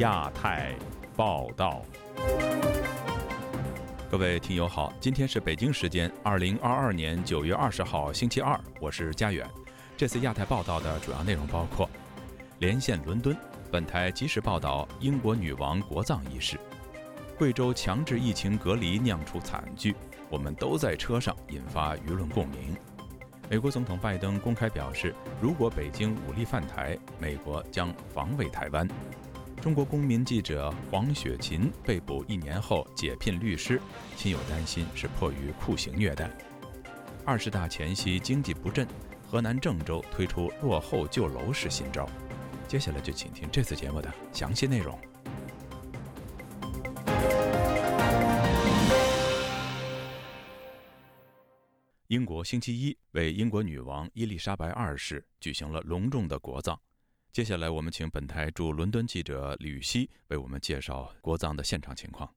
亚太报道。各位听友好，今天是北京时间二零二二年九月二十号星期二，我是佳远。这次亚太报道的主要内容包括：连线伦敦，本台及时报道英国女王国葬仪式；贵州强制疫情隔离酿出惨剧，我们都在车上，引发舆论共鸣。美国总统拜登公开表示，如果北京武力犯台，美国将防卫台湾。中国公民记者黄雪琴被捕一年后解聘律师，亲友担心是迫于酷刑虐待。二十大前夕经济不振，河南郑州推出落后救楼式新招。接下来就请听这次节目的详细内容。英国星期一为英国女王伊丽莎白二世举行了隆重的国葬。接下来，我们请本台驻伦敦记者吕希为我们介绍国葬的现场情况。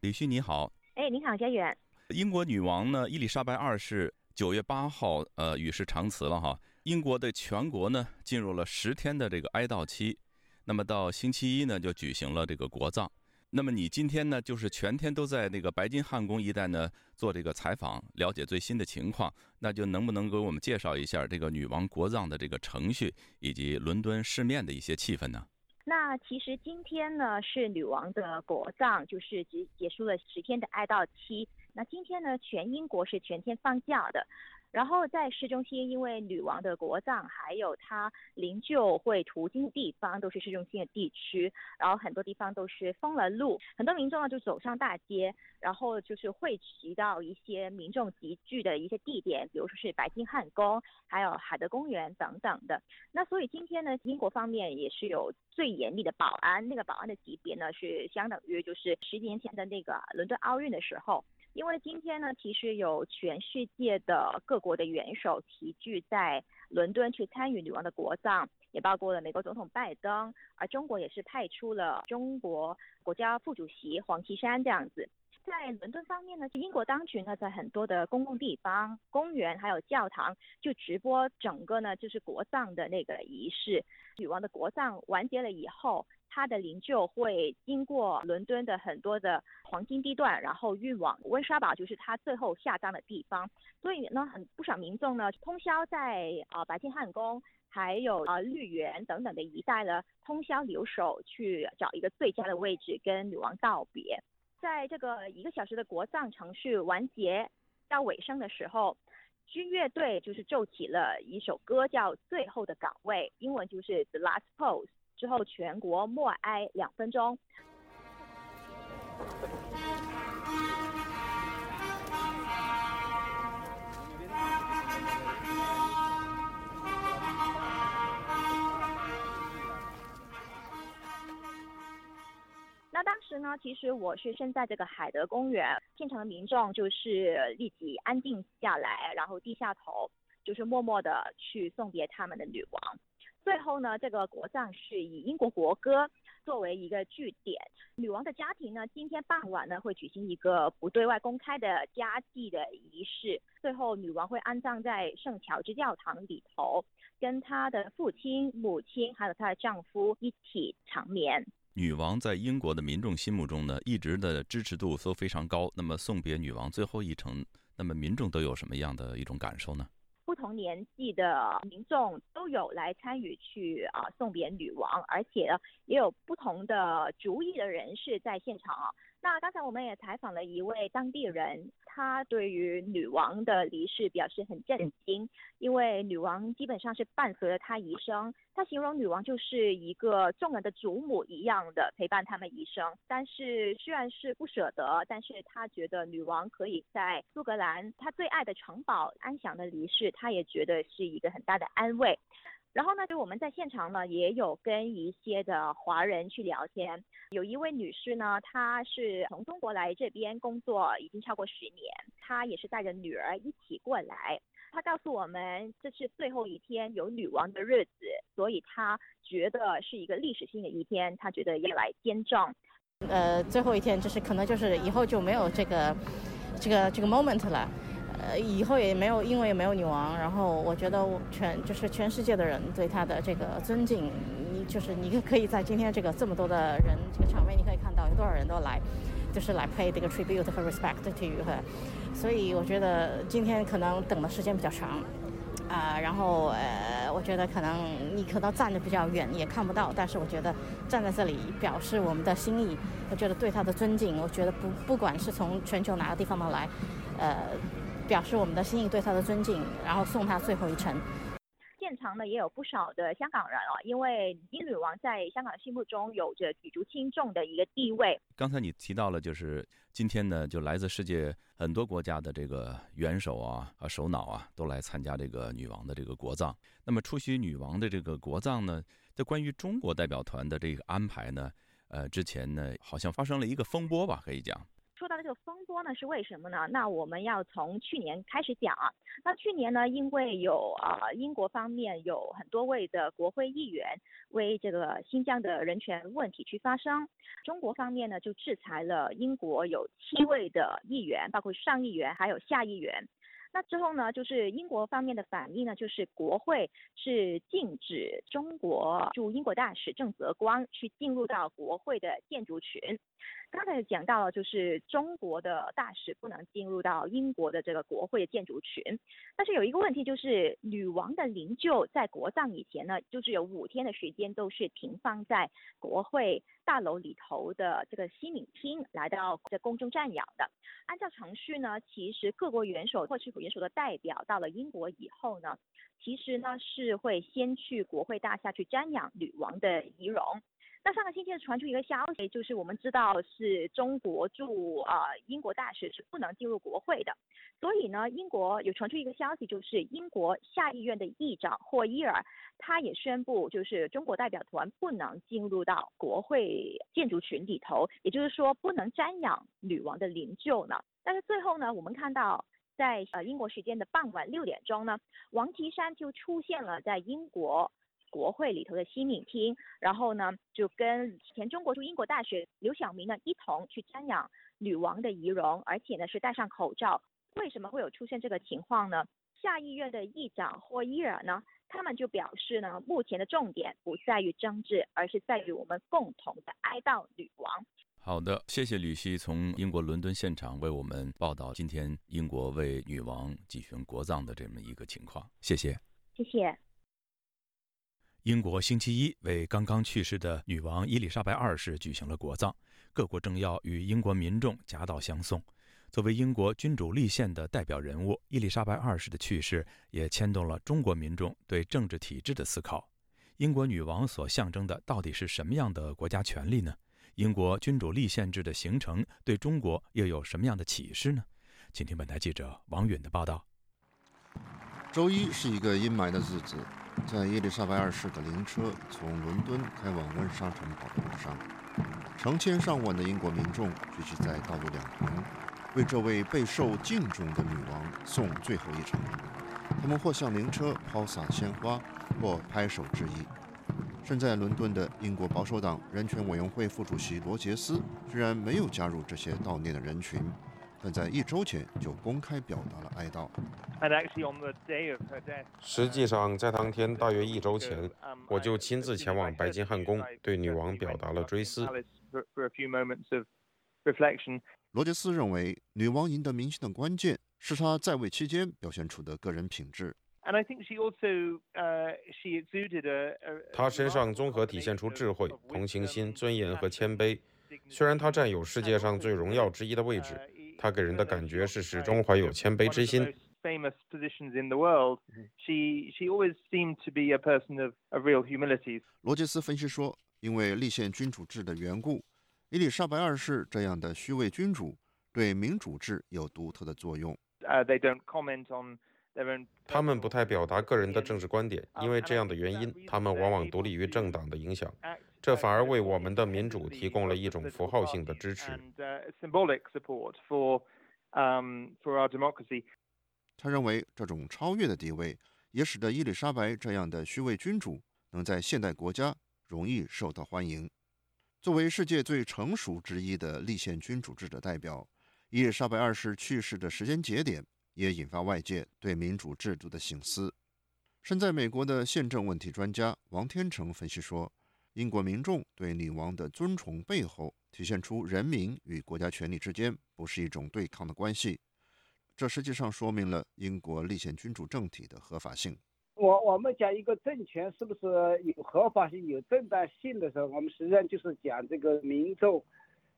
吕希，你好。哎，你好，佳远。英国女王呢，伊丽莎白二世九月八号呃与世长辞了哈。英国的全国呢进入了十天的这个哀悼期，那么到星期一呢就举行了这个国葬。那么你今天呢，就是全天都在那个白金汉宫一带呢做这个采访，了解最新的情况。那就能不能给我们介绍一下这个女王国葬的这个程序，以及伦敦市面的一些气氛呢？那其实今天呢是女王的国葬，就是结结束了十天的哀悼期。那今天呢，全英国是全天放假的。然后在市中心，因为女王的国葬，还有她灵柩会途经地方，都是市中心的地区。然后很多地方都是封了路，很多民众呢就走上大街，然后就是汇集到一些民众集聚的一些地点，比如说是白金汉宫，还有海德公园等等的。那所以今天呢，英国方面也是有最严厉的保安，那个保安的级别呢是相等于就是十几年前的那个伦敦奥运的时候。因为今天呢，其实有全世界的各国的元首齐聚在伦敦去参与女王的国葬，也包括了美国总统拜登，而中国也是派出了中国国家副主席黄岐山这样子。在伦敦方面呢，英国当局呢在很多的公共地方、公园还有教堂就直播整个呢就是国葬的那个仪式。女王的国葬完结了以后。他的灵柩会经过伦敦的很多的黄金地段，然后运往温莎堡，就是他最后下葬的地方。所以呢，很不少民众呢，通宵在啊白金汉宫，还有啊绿园等等的一带呢，通宵留守，去找一个最佳的位置跟女王道别。在这个一个小时的国葬程序完结到尾声的时候，军乐队就是奏起了一首歌，叫《最后的岗位》，英文就是《The Last Post》。之后，全国默哀两分钟。那当时呢，其实我是身在这个海德公园，现场的民众就是立即安静下来，然后低下头，就是默默的去送别他们的女王。最后呢，这个国葬是以英国国歌作为一个据点。女王的家庭呢，今天傍晚呢会举行一个不对外公开的家祭的仪式。最后，女王会安葬在圣乔治教堂里头，跟她的父亲、母亲还有她的丈夫一起长眠。女王在英国的民众心目中呢，一直的支持度都非常高。那么送别女王最后一程，那么民众都有什么样的一种感受呢？同年纪的民众都有来参与去啊送别女王，而且呢也有不同的主意的人士在现场啊。那刚才我们也采访了一位当地人，他对于女王的离世表示很震惊，因为女王基本上是伴随了他一生。他形容女王就是一个众人的祖母一样的陪伴他们一生。但是虽然是不舍得，但是他觉得女王可以在苏格兰他最爱的城堡安详的离世，他也觉得是一个很大的安慰。然后呢，就我们在现场呢，也有跟一些的华人去聊天。有一位女士呢，她是从中国来这边工作已经超过十年，她也是带着女儿一起过来。她告诉我们，这是最后一天有女王的日子，所以她觉得是一个历史性的一天，她觉得要来见证。呃，最后一天就是可能就是以后就没有这个这个这个 moment 了。呃，以后也没有，因为也没有女王。然后我觉得全就是全世界的人对她的这个尊敬，你就是你可以在今天这个这么多的人这个场面，你可以看到有多少人都来，就是来 pay 这个 tribute 和 respect to you 和，所以我觉得今天可能等的时间比较长，啊，然后呃，我觉得可能你可能站的比较远也看不到，但是我觉得站在这里表示我们的心意，我觉得对他的尊敬，我觉得不不管是从全球哪个地方的来，呃，表示我们的心意对他的尊敬，然后送他最后一程。现场呢也有不少的香港人啊，因为英女王在香港心目中有着举足轻重的一个地位。刚才你提到了，就是今天呢，就来自世界很多国家的这个元首啊、啊首脑啊，都来参加这个女王的这个国葬。那么出席女王的这个国葬呢，在关于中国代表团的这个安排呢，呃，之前呢好像发生了一个风波吧，可以讲。说到这个风波呢，是为什么呢？那我们要从去年开始讲啊。那去年呢，因为有啊英国方面有很多位的国会议员为这个新疆的人权问题去发声，中国方面呢就制裁了英国有七位的议员，包括上议员还有下议员。那之后呢，就是英国方面的反应呢，就是国会是禁止中国驻英国大使郑泽光去进入到国会的建筑群。刚才讲到了，就是中国的大使不能进入到英国的这个国会建筑群。但是有一个问题，就是女王的灵柩在国葬以前呢，就是有五天的时间都是停放在国会大楼里头的这个西敏厅，来到这公众瞻仰的。按照程序呢，其实各国元首或是元首的代表到了英国以后呢，其实呢是会先去国会大厦去瞻仰女王的仪容。那上个星期传出一个消息，就是我们知道是中国驻啊英国大使是不能进入国会的，所以呢，英国有传出一个消息，就是英国下议院的议长霍伊尔，他也宣布，就是中国代表团不能进入到国会建筑群里头，也就是说不能瞻仰女王的灵柩呢。但是最后呢，我们看到在呃英国时间的傍晚六点钟呢，王岐山就出现了在英国。国会里头的西敏厅，然后呢，就跟前中国驻英国大使刘晓明呢一同去瞻仰女王的仪容，而且呢是戴上口罩。为什么会有出现这个情况呢？下议院的议长霍伊尔呢，他们就表示呢，目前的重点不在于争执，而是在于我们共同的哀悼女王。好的，谢谢吕希从英国伦敦现场为我们报道今天英国为女王举行国葬的这么一个情况，谢谢，谢谢。英国星期一为刚刚去世的女王伊丽莎白二世举行了国葬，各国政要与英国民众夹道相送。作为英国君主立宪的代表人物，伊丽莎白二世的去世也牵动了中国民众对政治体制的思考。英国女王所象征的到底是什么样的国家权力呢？英国君主立宪制的形成对中国又有什么样的启示呢？请听本台记者王允的报道。周一是一个阴霾的日子。在伊丽莎白二世的灵车从伦敦开往温莎城堡的路上，成千上万的英国民众聚集在道路两旁，为这位备受敬重的女王送最后一程。他们或向灵车抛洒鲜花，或拍手致意。身在伦敦的英国保守党人权委员会副主席罗杰斯居然没有加入这些悼念的人群。但在一周前就公开表达了哀悼。实际上，在当天大约一周前，我就亲自前往白金汉宫，对女王表达了追思。罗杰斯认为，女王赢得民心的关键是她在位期间表现出的个人品质。她身上综合体现出智慧、同情心、尊严和谦卑。虽然她占有世界上最荣耀之一的位置。他给人的感觉是始终怀有谦卑之心。罗杰斯分析说，因为立宪君主制的缘故，伊丽莎白二世这样的虚位君主对民主制有独特的作用。他们不太表达个人的政治观点，因为这样的原因，他们往往独立于政党的影响。这反而为我们的民主提供了一种符号性的支持。他认为，这种超越的地位也使得伊丽莎白这样的虚位君主能在现代国家容易受到欢迎。作为世界最成熟之一的立宪君主制的代表，伊丽莎白二世去世的时间节点也引发外界对民主制度的醒思。身在美国的宪政问题专家王天成分析说。英国民众对女王的尊崇背后，体现出人民与国家权力之间不是一种对抗的关系。这实际上说明了英国立宪君主政体的合法性。我我们讲一个政权是不是有合法性、有正当性的时候，我们实际上就是讲这个民众，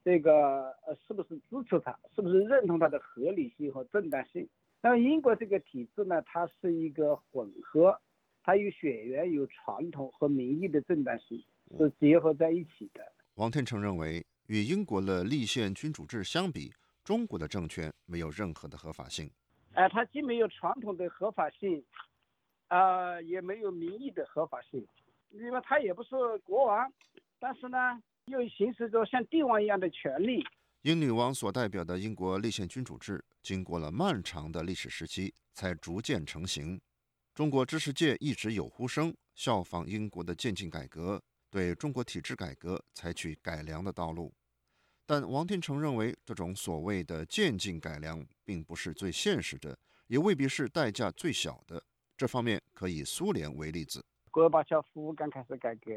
这个呃是不是支持他，是不是认同他的合理性和正当性。那英国这个体制呢，它是一个混合，它有血缘、有传统和民意的正当性。是结合在一起的。王天成认为，与英国的立宪君主制相比，中国的政权没有任何的合法性。哎，它既没有传统的合法性，啊，也没有民意的合法性，因为它也不是国王，但是呢，又行使着像帝王一样的权利。英女王所代表的英国立宪君主制，经过了漫长的历史时期，才逐渐成型。中国知识界一直有呼声，效仿英国的渐进改革。对中国体制改革采取改良的道路，但王天成认为，这种所谓的渐进改良并不是最现实的，也未必是代价最小的。这方面可以苏联为例子。戈尔巴乔夫刚开始改革，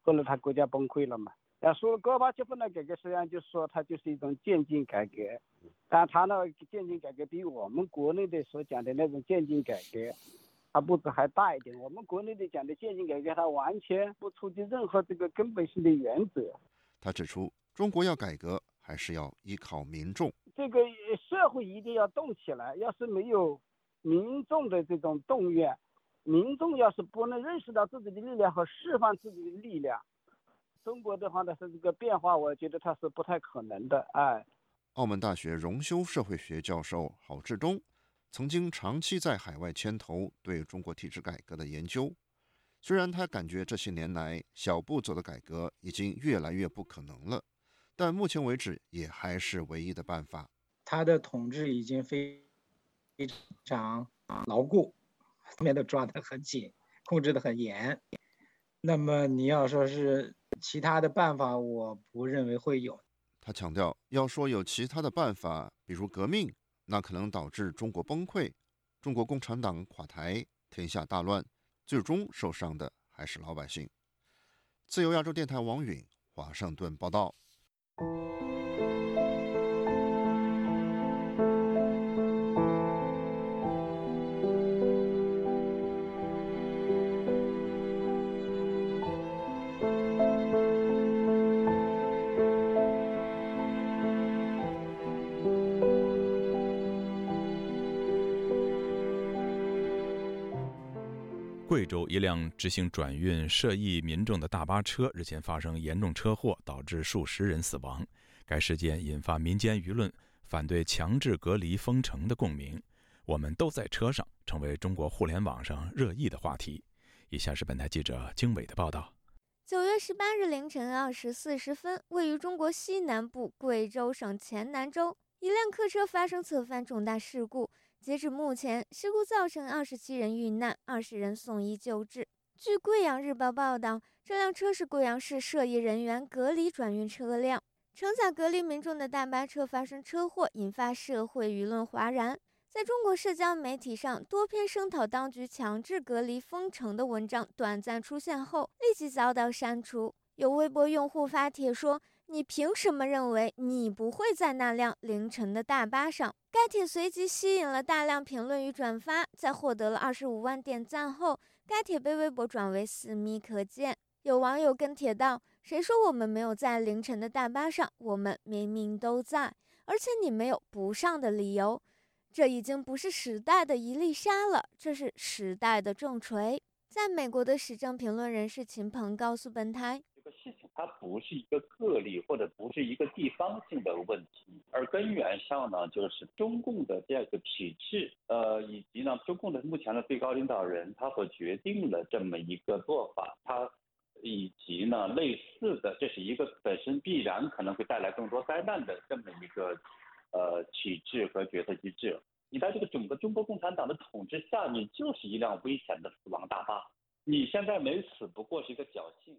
后来他国家崩溃了嘛？要说戈尔巴乔夫的改革，实际上就是说它就是一种渐进改革，但他那渐进改革比我们国内的所讲的那种渐进改革。它步子还大一点。我们国内的讲的渐进改革，它完全不触及任何这个根本性的原则。他指出，中国要改革，还是要依靠民众。这个社会一定要动起来。要是没有民众的这种动员，民众要是不能认识到自己的力量和释放自己的力量，中国的话呢，是这个变化，我觉得它是不太可能的。哎，澳门大学荣休社会学教授郝志东。曾经长期在海外牵头对中国体制改革的研究，虽然他感觉这些年来小步走的改革已经越来越不可能了，但目前为止也还是唯一的办法。他的统治已经非非常牢固，后面都抓得很紧，控制得很严。那么你要说是其他的办法，我不认为会有。他强调，要说有其他的办法，比如革命。那可能导致中国崩溃，中国共产党垮台，天下大乱，最终受伤的还是老百姓。自由亚洲电台王允华盛顿报道。州一辆执行转运涉疫民众的大巴车日前发生严重车祸，导致数十人死亡。该事件引发民间舆论反对强制隔离封城的共鸣。我们都在车上，成为中国互联网上热议的话题。以下是本台记者经纬的报道：九月十八日凌晨二时四十分，位于中国西南部贵州省黔南州，一辆客车发生侧翻重大事故。截至目前，事故造成二十七人遇难，二十人送医救治。据《贵阳日报》报道，这辆车是贵阳市涉疫人员隔离转运车辆，承载隔离民众的大巴车发生车祸，引发社会舆论哗然。在中国社交媒体上，多篇声讨当局强制隔离封城的文章短暂出现后，立即遭到删除。有微博用户发帖说。你凭什么认为你不会在那辆凌晨的大巴上？该帖随即吸引了大量评论与转发，在获得了二十五万点赞后，该帖被微博转为私密可见。有网友跟帖道：“谁说我们没有在凌晨的大巴上？我们明明都在，而且你没有不上的理由。这已经不是时代的一粒沙了，这是时代的重锤。”在美国的时政评论人士秦鹏告诉本台。它不是一个个例，或者不是一个地方性的问题，而根源上呢，就是中共的这个体制，呃，以及呢，中共的目前的最高领导人他所决定的这么一个做法，他以及呢类似的，这是一个本身必然可能会带来更多灾难的这么一个呃体制和决策机制。你在这个整个中国共产党的统治下，你就是一辆危险的死亡大巴，你现在没死，不过是一个侥幸。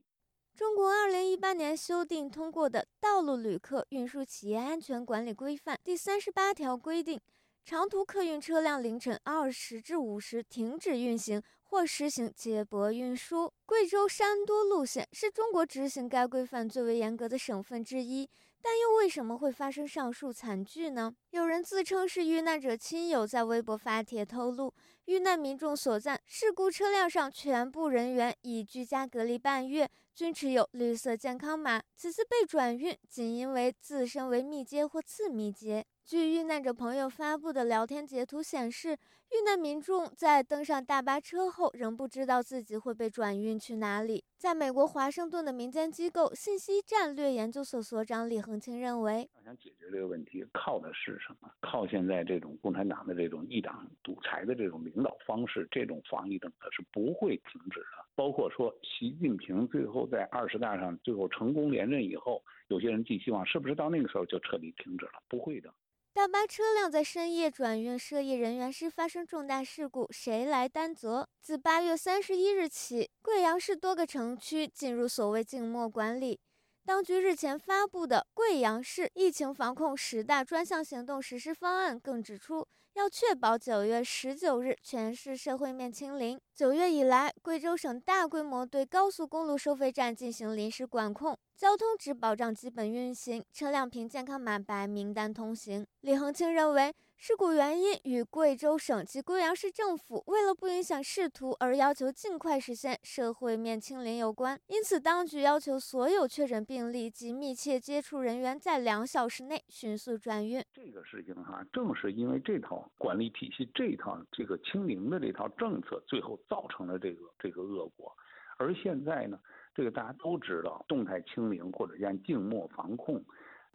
中国二零一八年修订通过的《道路旅客运输企业安全管理规范》第三十八条规定，长途客运车辆凌晨二时至五时停止运行或实行接驳运输。贵州山多路线是中国执行该规范最为严格的省份之一。但又为什么会发生上述惨剧呢？有人自称是遇难者亲友，在微博发帖透露，遇难民众所在事故车辆上全部人员已居家隔离半月，均持有绿色健康码。此次被转运，仅因为自身为密接或次密接。据遇难者朋友发布的聊天截图显示，遇难民众在登上大巴车后，仍不知道自己会被转运去哪里。在美国华盛顿的民间机构信息战略研究所所长李恒清认为，想解决这个问题，靠的是什么？靠现在这种共产党的这种一党独裁的这种领导方式，这种防疫政策是不会停止的。包括说，习近平最后在二十大上最后成功连任以后，有些人寄希望，是不是到那个时候就彻底停止了？不会的。大巴车辆在深夜转运涉疫人员时发生重大事故，谁来担责？自八月三十一日起，贵阳市多个城区进入所谓静默管理。当局日前发布的《贵阳市疫情防控十大专项行动实施方案》更指出，要确保九月十九日全市社会面清零。九月以来，贵州省大规模对高速公路收费站进行临时管控。交通只保障基本运行，车辆凭健康码白名单通行。李恒清认为，事故原因与贵州省及贵阳市政府为了不影响仕途而要求尽快实现社会面清零有关。因此，当局要求所有确诊病例及密切接触人员在两小时内迅速转运。这个事情哈，正是因为这套管理体系、这套这个清零的这套政策，最后造成了这个这个恶果。而现在呢？这个大家都知道，动态清零或者叫静默防控，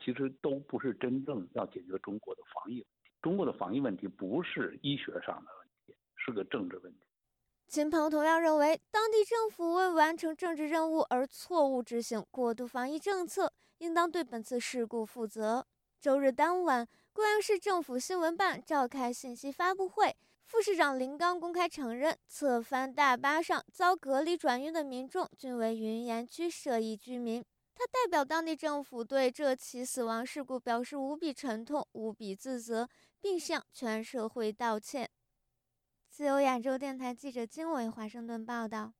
其实都不是真正要解决中国的防疫。中国的防疫问题不是医学上的问题，是个政治问题。秦鹏同样认为，当地政府为完成政治任务而错误执行过度防疫政策，应当对本次事故负责。周日当晚，贵阳市政府新闻办召开信息发布会。副市长林刚公开承认，侧翻大巴上遭隔离转运的民众均为云岩区涉疫居民。他代表当地政府对这起死亡事故表示无比沉痛、无比自责，并向全社会道歉。自由亚洲电台记者金伟华盛顿报道：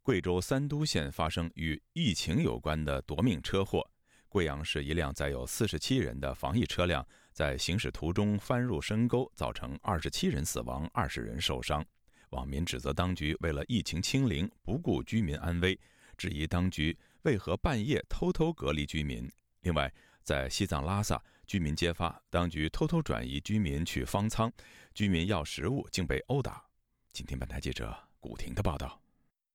贵州三都县发生与疫情有关的夺命车祸，贵阳市一辆载有四十七人的防疫车辆。在行驶途中翻入深沟，造成二十七人死亡、二十人受伤。网民指责当局为了疫情清零，不顾居民安危，质疑当局为何半夜偷偷隔离居民。另外，在西藏拉萨，居民揭发当局偷偷转移居民去方舱，居民要食物竟被殴打。今天本台记者古婷的报道。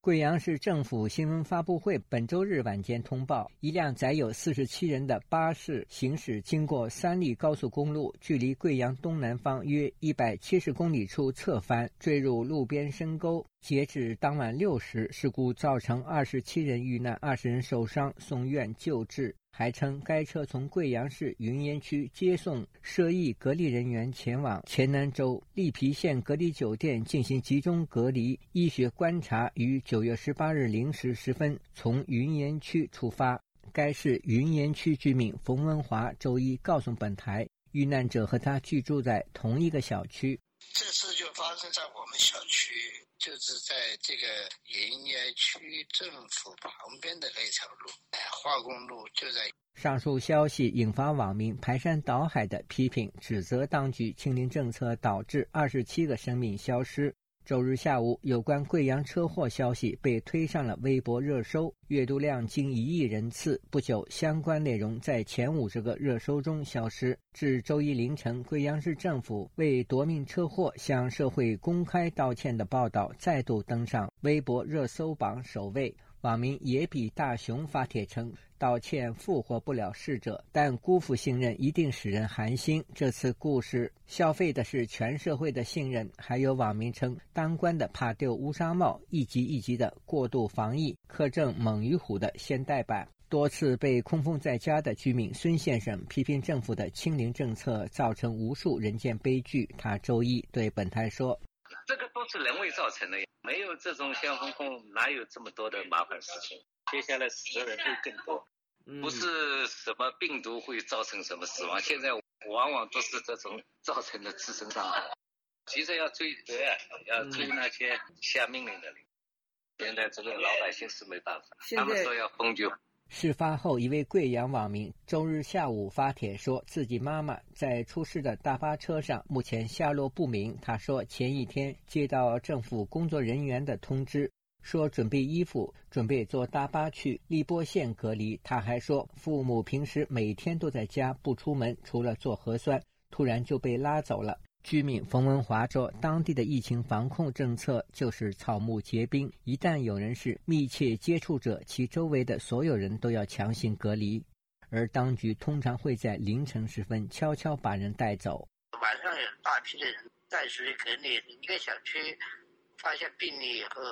贵阳市政府新闻发布会本周日晚间通报，一辆载有四十七人的巴士行驶经过三利高速公路，距离贵阳东南方约一百七十公里处侧翻，坠入路边深沟。截止当晚六时，事故造成二十七人遇难，二十人受伤，送院救治。还称，该车从贵阳市云岩区接送涉疫隔离人员前往黔南州利皮县隔离酒店进行集中隔离医学观察，于九月十八日零时十分从云岩区出发。该市云岩区居民冯文华周一告诉本台，遇难者和他居住在同一个小区。这次就发生在我们小区。就是在这个云岩区政府旁边的那条路，哎，化工路就在。上述消息引发网民排山倒海的批评，指责当局清零政策导致二十七个生命消失。周日下午，有关贵阳车祸消息被推上了微博热搜，阅读量近一亿人次。不久，相关内容在前五十个热搜中消失。至周一凌晨，贵阳市政府为夺命车祸向社会公开道歉的报道再度登上微博热搜榜首位。网民野比大雄发帖称：“道歉复活不了逝者，但辜负信任一定使人寒心。这次故事消费的是全社会的信任。”还有网民称：“当官的怕丢乌纱帽，一级一级的过度防疫，苛政猛于虎的现代版。”多次被空封在家的居民孙先生批评政府的清零政策造成无数人间悲剧。他周一对本台说。这个都是人为造成的，没有这种先风控，哪有这么多的麻烦事情？接下来死的人会更多，不是什么病毒会造成什么死亡，现在往往都是这种造成的自身伤害。其实要追责，要追那些下命令的人。现在这个老百姓是没办法，他们说要封就。事发后，一位贵阳网民周日下午发帖说，自己妈妈在出事的大巴车上，目前下落不明。他说，前一天接到政府工作人员的通知，说准备衣服，准备坐大巴去荔波县隔离。他还说，父母平时每天都在家不出门，除了做核酸，突然就被拉走了。居民冯文华说：“当地的疫情防控政策就是草木皆兵，一旦有人是密切接触者，其周围的所有人都要强行隔离，而当局通常会在凌晨时分悄悄把人带走。晚上有大批的人在属于隔离，一个小区发现病例以后，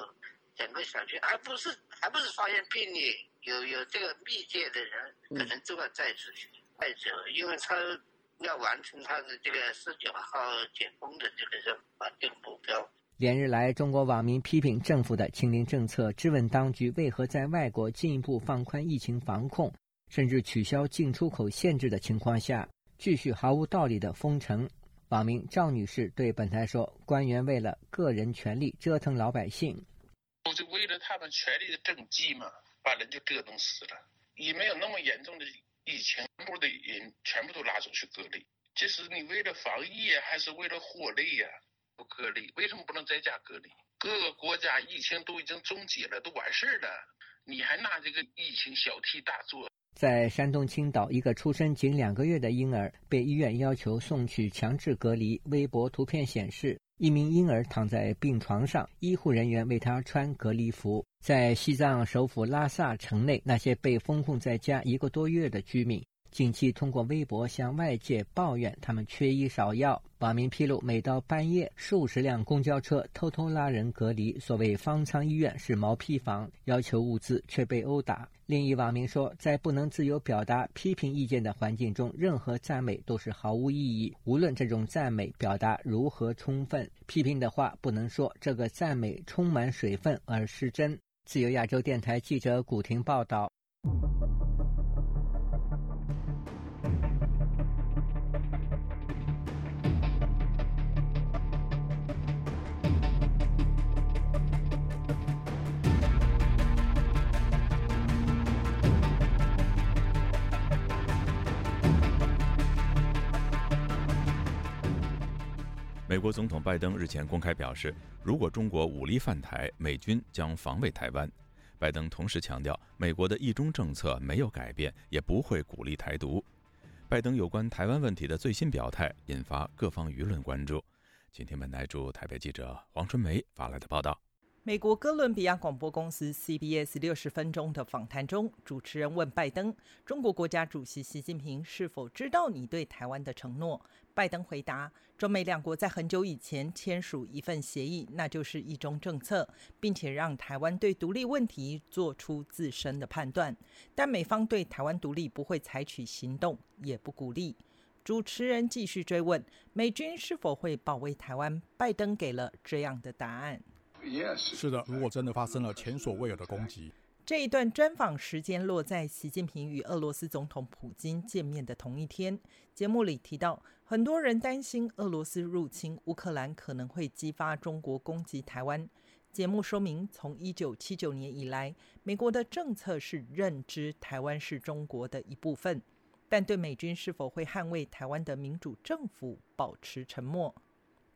整个小区还不是还不是发现病例，有有这个密切的人，可能都要再出去带走，因为他。”要完成他的这个十九号解封的这个任务定目标。连日来，中国网民批评政府的清零政策，质问当局为何在外国进一步放宽疫情防控，甚至取消进出口限制的情况下，继续毫无道理的封城。网民赵女士对本台说：“官员为了个人权利折腾老百姓，不是为了他们权利的政绩嘛，把人就折腾死了，也没有那么严重的。”以前部的人全部都拉走去隔离，这是你为了防疫还是为了获利呀？不隔离，为什么不能在家隔离？各个国家疫情都已经终结了，都完事儿了，你还拿这个疫情小题大做？在山东青岛，一个出生仅两个月的婴儿被医院要求送去强制隔离。微博图片显示，一名婴儿躺在病床上，医护人员为他穿隔离服。在西藏首府拉萨城内，那些被封控在家一个多月的居民，近期通过微博向外界抱怨他们缺医少药。网民披露，每到半夜，数十辆公交车偷偷拉人隔离，所谓方舱医院是毛坯房，要求物资却被殴打。另一网民说，在不能自由表达批评意见的环境中，任何赞美都是毫无意义，无论这种赞美表达如何充分，批评的话不能说这个赞美充满水分而失真。自由亚洲电台记者古婷报道。美国总统拜登日前公开表示，如果中国武力犯台，美军将防卫台湾。拜登同时强调，美国的一中政策没有改变，也不会鼓励台独。拜登有关台湾问题的最新表态，引发各方舆论关注。今天，本台驻台北记者黄春梅发来的报道。美国哥伦比亚广播公司 CBS 六十分钟的访谈中，主持人问拜登：“中国国家主席习近平是否知道你对台湾的承诺？”拜登回答：“中美两国在很久以前签署一份协议，那就是一中政策，并且让台湾对独立问题做出自身的判断。但美方对台湾独立不会采取行动，也不鼓励。”主持人继续追问：“美军是否会保卫台湾？”拜登给了这样的答案。是的，如果真的发生了前所未有的攻击，这一段专访时间落在习近平与俄罗斯总统普京见面的同一天。节目里提到，很多人担心俄罗斯入侵乌克兰可能会激发中国攻击台湾。节目说明，从一九七九年以来，美国的政策是认知台湾是中国的一部分，但对美军是否会捍卫台湾的民主政府保持沉默。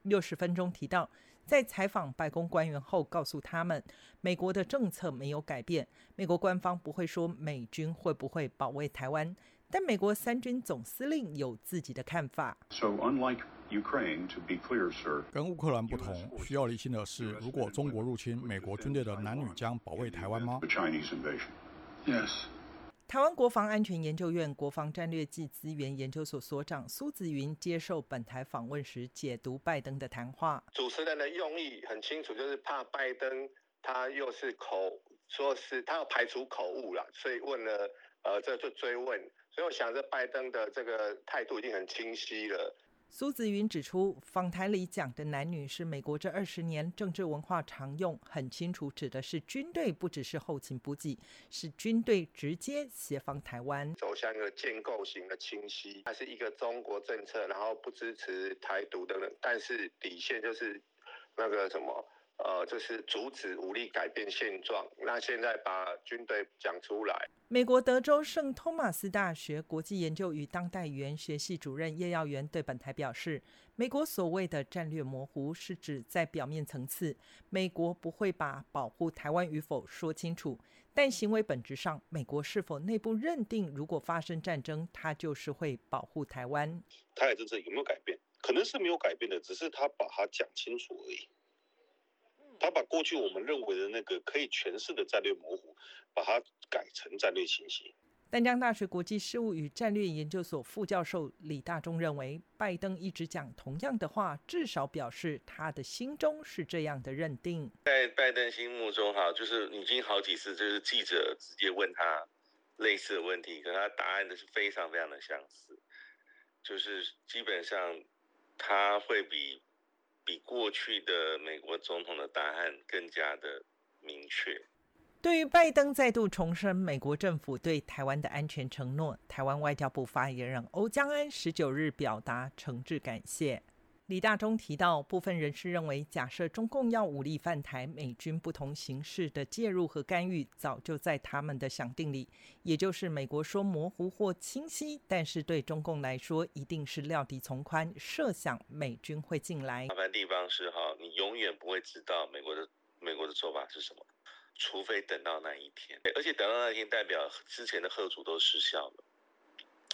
六十分钟提到。在采访白宫官员后，告诉他们，美国的政策没有改变。美国官方不会说美军会不会保卫台湾，但美国三军总司令有自己的看法。So unlike Ukraine, to be clear, sir，跟乌克兰不同，需要厘清的是，如果中国入侵，美国军队的男女将保卫台湾吗？Chinese invasion. Yes. 台湾国防安全研究院国防战略暨资源研究所所长苏子云接受本台访问时，解读拜登的谈话。主持人的用意很清楚，就是怕拜登他又是口说是他要排除口误了，所以问了呃，这就追问。所以我想，这拜登的这个态度已经很清晰了。苏子云指出，访谈里讲的男女是美国这二十年政治文化常用，很清楚指的是军队，不只是后勤补给，是军队直接协防台湾，走向一个建构型的清晰，它是一个中国政策，然后不支持台独的人，但是底线就是那个什么。呃，就是阻止武力改变现状。那现在把军队讲出来。美国德州圣托马斯大学国际研究与当代语言学系主任叶耀元对本台表示，美国所谓的战略模糊，是指在表面层次，美国不会把保护台湾与否说清楚，但行为本质上，美国是否内部认定，如果发生战争，它就是会保护台湾？台海政策有没有改变？可能是没有改变的，只是他把它讲清楚而已。他把过去我们认为的那个可以诠释的战略模糊，把它改成战略清晰。丹江大学国际事务与战略研究所副教授李大中认为，拜登一直讲同样的话，至少表示他的心中是这样的认定。在拜登心目中，哈，就是已经好几次就是记者直接问他类似的问题，可他答案的是非常非常的相似，就是基本上他会比。比过去的美国总统的答案更加的明确。对于拜登再度重申美国政府对台湾的安全承诺，台湾外交部发言人欧江安十九日表达诚挚感谢。李大中提到，部分人士认为，假设中共要武力犯台，美军不同形式的介入和干预，早就在他们的想定里。也就是美国说模糊或清晰，但是对中共来说，一定是料敌从宽，设想美军会进来。麻烦地方是哈，你永远不会知道美国的美国的做法是什么，除非等到那一天。而且等到那一天，代表之前的贺主都失效了。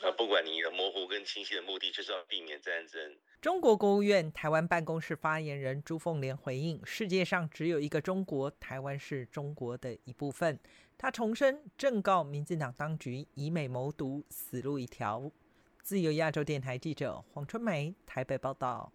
啊，不管你的模糊跟清晰的目的，就是要避免战争。中国国务院台湾办公室发言人朱凤莲回应：“世界上只有一个中国，台湾是中国的一部分。”他重申，正告民进党当局以美谋独，死路一条。自由亚洲电台记者黄春梅台北报道。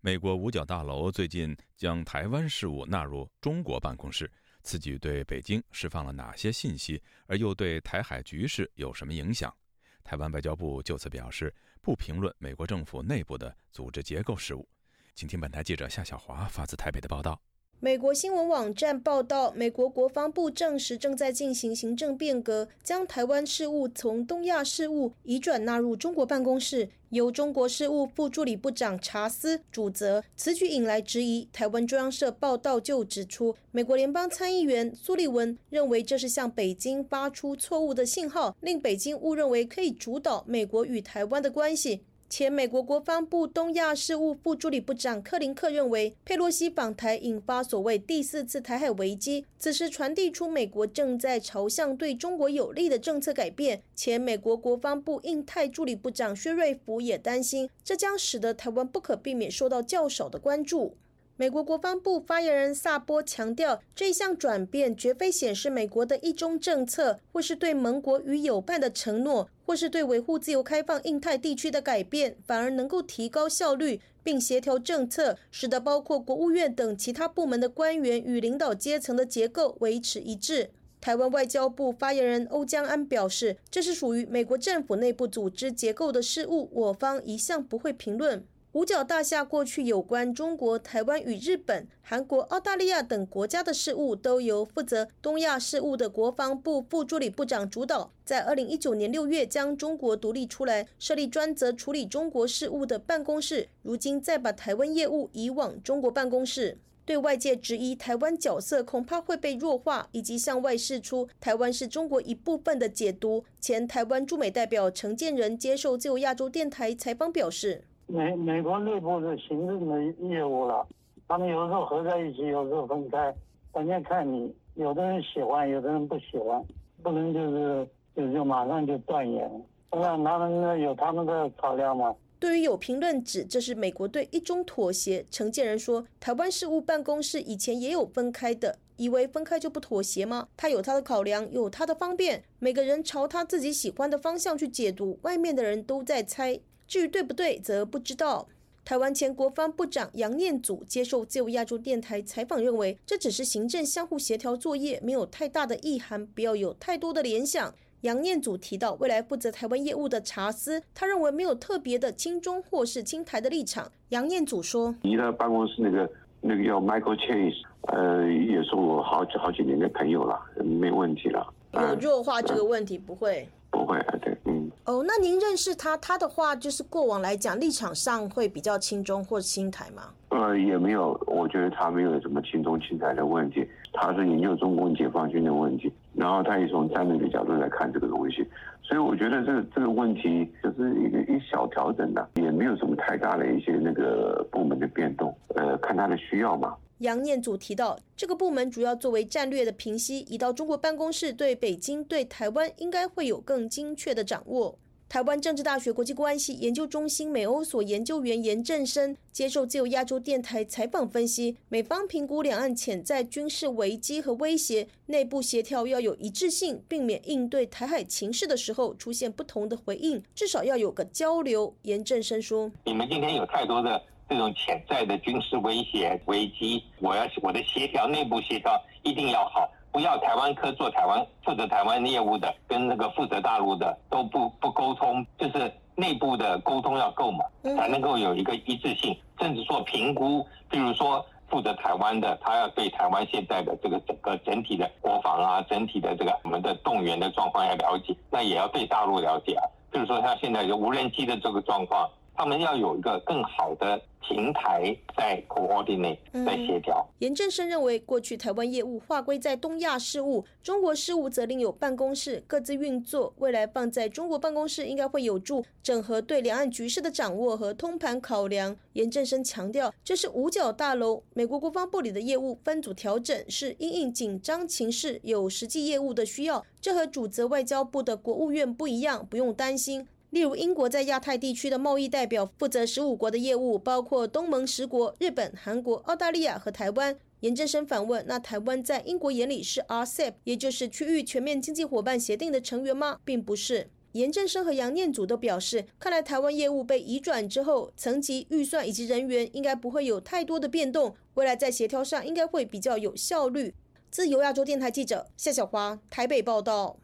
美国五角大楼最近将台湾事务纳入中国办公室，此举对北京释放了哪些信息？而又对台海局势有什么影响？台湾外交部就此表示。不评论美国政府内部的组织结构事务。请听本台记者夏小华发自台北的报道。美国新闻网站报道，美国国防部证实正在进行行政变革，将台湾事务从东亚事务移转纳入中国办公室，由中国事务副助理部长查斯主责。此举引来质疑。台湾中央社报道就指出，美国联邦参议员苏利文认为这是向北京发出错误的信号，令北京误认为可以主导美国与台湾的关系。前美国国防部东亚事务副助理部长克林克认为，佩洛西访台引发所谓第四次台海危机，此时传递出美国正在朝向对中国有利的政策改变。前美国国防部印太助理部长薛瑞福也担心，这将使得台湾不可避免受到较少的关注。美国国防部发言人萨波强调，这项转变绝非显示美国的一中政策，或是对盟国与友伴的承诺，或是对维护自由开放印太地区的改变，反而能够提高效率，并协调政策，使得包括国务院等其他部门的官员与领导阶层的结构维持一致。台湾外交部发言人欧江安表示，这是属于美国政府内部组织结构的事务，我方一向不会评论。五角大厦过去有关中国台湾与日本、韩国、澳大利亚等国家的事务，都由负责东亚事务的国防部副助理部长主导。在二零一九年六月将中国独立出来，设立专责处理中国事务的办公室，如今再把台湾业务移往中国办公室，对外界质疑台湾角色恐怕会被弱化，以及向外释出台湾是中国一部分的解读。前台湾驻美代表陈建仁接受自由亚洲电台采访表示。美美国内部的行政的业务了，他们有时候合在一起，有时候分开，关键看你，有的人喜欢，有的人不喜欢，不能就是就就马上就断言。那他们那有他们的考量吗？对于有评论指这是美国对一中妥协，承建人说，台湾事务办公室以前也有分开的，以为分开就不妥协吗？他有他的考量，有他的方便，每个人朝他自己喜欢的方向去解读，外面的人都在猜。至于对不对，则不知道。台湾前国防部长杨念祖接受自由亚洲电台采访，认为这只是行政相互协调作业，没有太大的意涵，不要有太多的联想。杨念祖提到，未来负责台湾业务的查斯，他认为没有特别的亲中或是亲台的立场。杨念祖说：“你的办公室那个那个叫 Michael Chase，呃，也是我好几好几年的朋友了，没问题了。有弱化这个问题不会？不会啊，对，嗯。哦，那您认识他，他的话就是过往来讲立场上会比较亲中或亲台吗？呃，也没有，我觉得他没有什么亲中亲台的问题，他是研究中共解放军的问题。”然后他也从战略的角度来看这个东西，所以我觉得这个这个问题就是一个一小调整的，也没有什么太大的一些那个部门的变动，呃，看他的需要嘛。杨念祖提到，这个部门主要作为战略的平息，移到中国办公室对北京对台湾应该会有更精确的掌握。台湾政治大学国际关系研究中心美欧所研究员严正生接受自由亚洲电台采访分析，美方评估两岸潜在军事危机和威胁，内部协调要有一致性，避免应对台海情势的时候出现不同的回应，至少要有个交流。严正生说：“你们今天有太多的这种潜在的军事威胁危机，我要我的协调内部协调一定要好。”不要台湾科做台湾负责台湾业务的，跟那个负责大陆的都不不沟通，就是内部的沟通要够嘛，才能够有一个一致性，甚至说评估，比如说负责台湾的，他要对台湾现在的这个整个整体的国防啊，整体的这个我们的动员的状况要了解，那也要对大陆了解啊，比如说他现在有无人机的这个状况。他们要有一个更好的平台在 coordinate 在协调。严正生认为，过去台湾业务划归在东亚事务，中国事务则另有办公室各自运作。未来放在中国办公室，应该会有助整合对两岸局势的掌握和通盘考量。严正生强调，这是五角大楼，美国国防部里的业务分组调整是因应紧张情势，有实际业务的需要，这和主责外交部的国务院不一样，不用担心。例如，英国在亚太地区的贸易代表负责十五国的业务，包括东盟十国、日本、韩国、澳大利亚和台湾。严正生反问：那台湾在英国眼里是 RCEP，也就是区域全面经济伙伴协定的成员吗？并不是。严正生和杨念祖都表示，看来台湾业务被移转之后，层级、预算以及人员应该不会有太多的变动，未来在协调上应该会比较有效率。自由亚洲电台记者夏小华台北报道。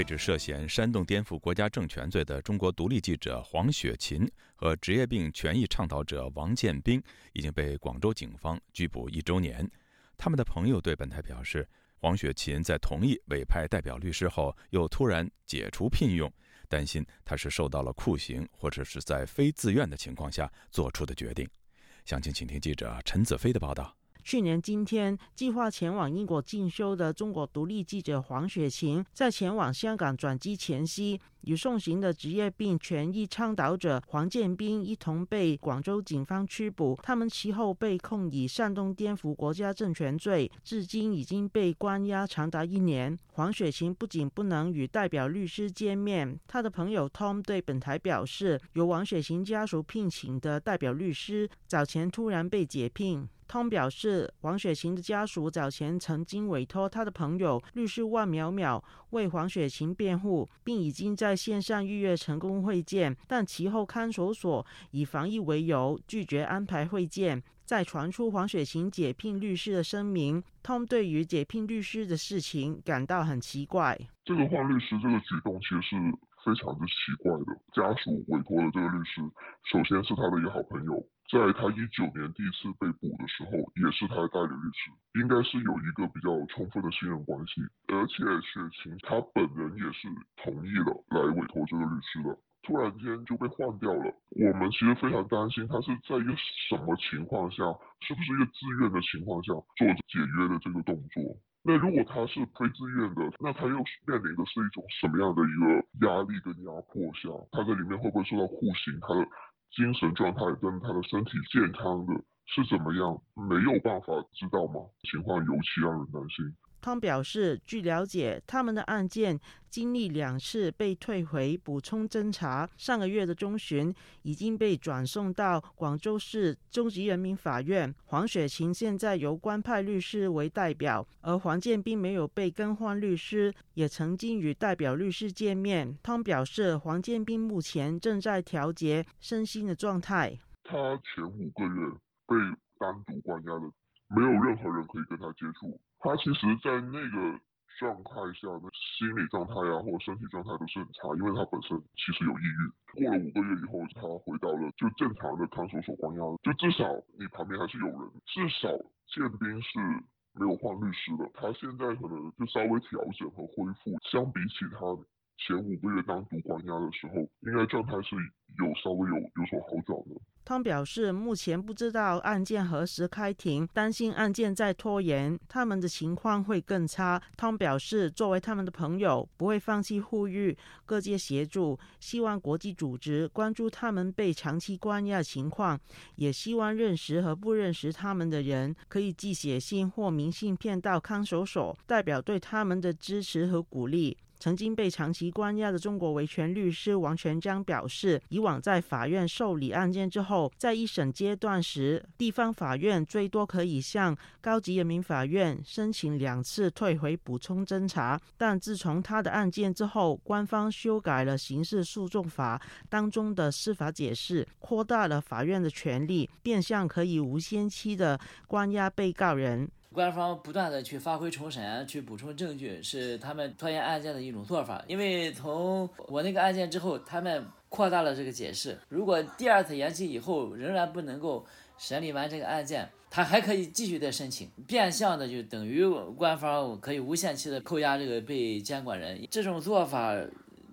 被指涉嫌煽动颠覆国家政权罪的中国独立记者黄雪琴和职业病权益倡导者王建兵已经被广州警方拘捕一周年。他们的朋友对本台表示，黄雪琴在同意委派代表律师后，又突然解除聘用，担心他是受到了酷刑，或者是在非自愿的情况下做出的决定。详情，请听记者陈子飞的报道。去年今天，计划前往英国进修的中国独立记者黄雪晴，在前往香港转机前夕，与送行的职业病权益倡导者黄建斌一同被广州警方拘捕。他们其后被控以煽动颠覆国家政权罪，至今已经被关押长达一年。黄雪琴不仅不能与代表律师见面，他的朋友 Tom 对本台表示，由王雪琴家属聘请的代表律师早前突然被解聘。通表示，黄雪琴的家属早前曾经委托他的朋友律师万淼淼为黄雪琴辩护，并已经在线上预约成功会见，但其后看守所以防疫为由拒绝安排会见。再传出黄雪琴解聘律师的声明，通对于解聘律师的事情感到很奇怪。这个换律师这个举动其实是非常之奇怪的。家属委托的这个律师，首先是他的一个好朋友。在他一九年第一次被捕的时候，也是他的代理律师，应该是有一个比较充分的信任关系。而且雪晴他本人也是同意了来委托这个律师的，突然间就被换掉了。我们其实非常担心他是在一个什么情况下，是不是一个自愿的情况下做解约的这个动作？那如果他是非自愿的，那他又面临的是一种什么样的一个压力跟压迫下？他在里面会不会受到酷刑？他的？精神状态跟他的身体健康的是怎么样，没有办法知道吗？情况尤其让人担心。汤表示，据了解，他们的案件经历两次被退回补充侦查，上个月的中旬已经被转送到广州市中级人民法院。黄雪琴现在由官派律师为代表，而黄建斌没有被更换律师，也曾经与代表律师见面。汤表示，黄建斌目前正在调节身心的状态。他前五个月被单独关押的，没有任何人可以跟他接触。他其实，在那个状态下的心理状态啊，或者身体状态都是很差，因为他本身其实有抑郁。过了五个月以后，他回到了就正常的看守所关押，就至少你旁边还是有人，至少建斌是没有换律师的。他现在可能就稍微调整和恢复，相比起他前五个月单独关押的时候，应该状态是有稍微有有所好转的。汤表示，目前不知道案件何时开庭，担心案件再拖延，他们的情况会更差。汤表示，作为他们的朋友，不会放弃呼吁各界协助，希望国际组织关注他们被长期关押情况，也希望认识和不认识他们的人可以寄写信或明信片到看守所，代表对他们的支持和鼓励。曾经被长期关押的中国维权律师王全章表示，以往在法院受理案件之后，在一审阶段时，地方法院最多可以向高级人民法院申请两次退回补充侦查。但自从他的案件之后，官方修改了刑事诉讼法当中的司法解释，扩大了法院的权利，变相可以无限期的关押被告人。官方不断的去发挥重审，去补充证据，是他们拖延案件的一种做法。因为从我那个案件之后，他们扩大了这个解释。如果第二次延期以后仍然不能够审理完这个案件，他还可以继续再申请，变相的就等于官方可以无限期的扣押这个被监管人。这种做法，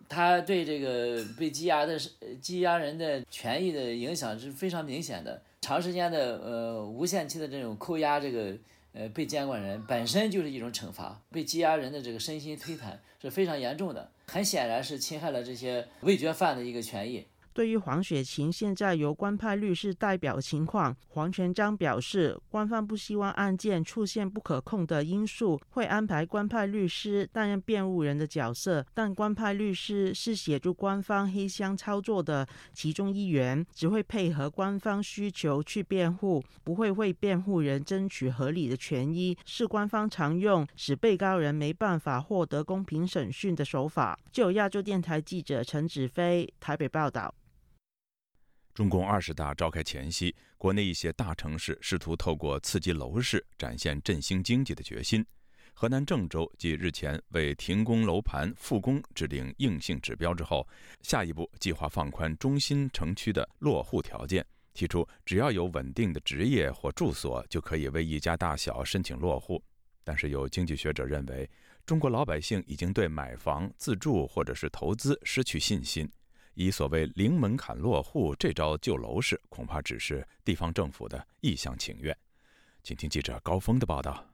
他对这个被羁押的羁押人的权益的影响是非常明显的。长时间的呃无限期的这种扣押这个。呃，被监管人本身就是一种惩罚，被羁押人的这个身心摧残是非常严重的，很显然是侵害了这些味觉犯的一个权益。对于黄雪琴现在由官派律师代表情况，黄全章表示，官方不希望案件出现不可控的因素，会安排官派律师担任辩护人的角色，但官派律师是协助官方黑箱操作的其中一员，只会配合官方需求去辩护，不会为辩护人争取合理的权益，是官方常用使被告人没办法获得公平审讯的手法。就有亚洲电台记者陈子飞台北报道。中共二十大召开前夕，国内一些大城市试图透过刺激楼市展现振兴经济的决心。河南郑州继日前为停工楼盘复工制定硬性指标之后，下一步计划放宽中心城区的落户条件，提出只要有稳定的职业或住所，就可以为一家大小申请落户。但是有经济学者认为，中国老百姓已经对买房、自住或者是投资失去信心。以所谓零门槛落户这招救楼市，恐怕只是地方政府的一厢情愿。请听记者高峰的报道。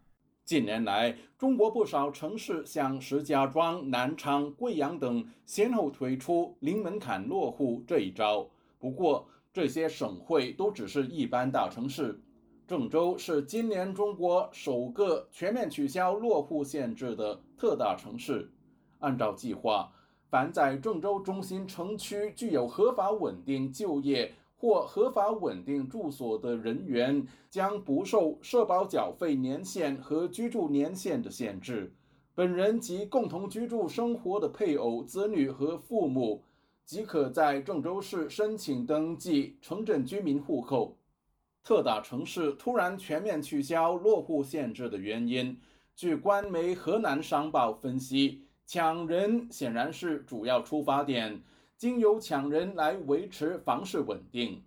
近年来，中国不少城市像石家庄、南昌、贵阳等，先后推出零门槛落户这一招。不过，这些省会都只是一般大城市。郑州是今年中国首个全面取消落户限制的特大城市。按照计划。凡在郑州中心城区具有合法稳定就业或合法稳定住所的人员，将不受社保缴费年限和居住年限的限制。本人及共同居住生活的配偶、子女和父母，即可在郑州市申请登记城镇居民户口。特大城市突然全面取消落户限制的原因，据官媒河南商报分析。抢人显然是主要出发点，经由抢人来维持房市稳定。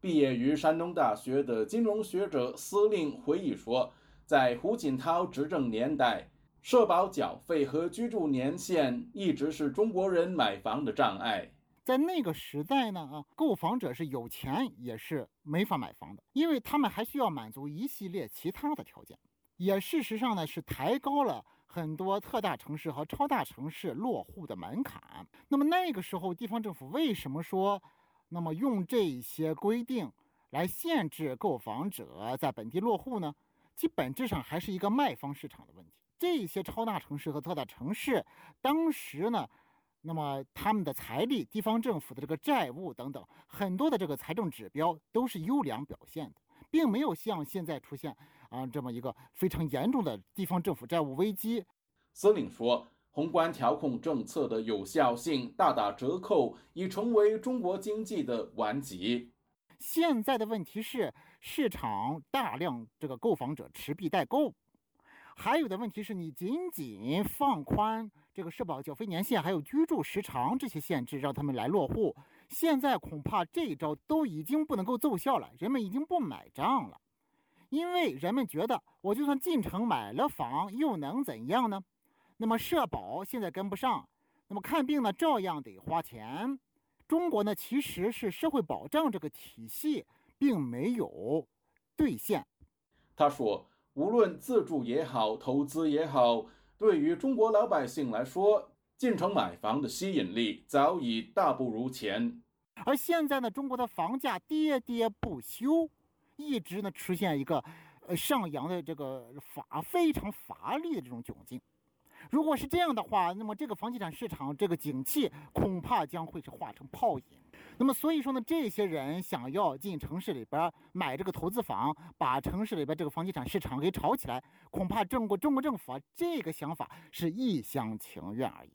毕业于山东大学的金融学者司令回忆说，在胡锦涛执政年代，社保缴费和居住年限一直是中国人买房的障碍。在那个时代呢，啊，购房者是有钱也是没法买房的，因为他们还需要满足一系列其他的条件，也事实上呢是抬高了。很多特大城市和超大城市落户的门槛。那么那个时候，地方政府为什么说，那么用这些规定来限制购房者在本地落户呢？其本质上还是一个卖方市场的问题。这些超大城市和特大城市，当时呢，那么他们的财力、地方政府的这个债务等等，很多的这个财政指标都是优良表现的，并没有像现在出现啊这么一个非常严重的地方政府债务危机。司令说，宏观调控政策的有效性大打折扣，已成为中国经济的顽疾。现在的问题是，市场大量这个购房者持币待购。还有的问题是你仅仅放宽这个社保缴费年限，还有居住时长这些限制，让他们来落户。现在恐怕这一招都已经不能够奏效了，人们已经不买账了，因为人们觉得我就算进城买了房，又能怎样呢？那么社保现在跟不上，那么看病呢照样得花钱。中国呢其实是社会保障这个体系并没有兑现。他说。无论自住也好，投资也好，对于中国老百姓来说，进城买房的吸引力早已大不如前。而现在呢，中国的房价跌跌不休，一直呢出现一个呃上扬的这个乏非常乏力的这种窘境。如果是这样的话，那么这个房地产市场这个景气恐怕将会是化成泡影。那么所以说呢，这些人想要进城市里边买这个投资房，把城市里边这个房地产市场给炒起来，恐怕中国中国政府啊这个想法是一厢情愿而已。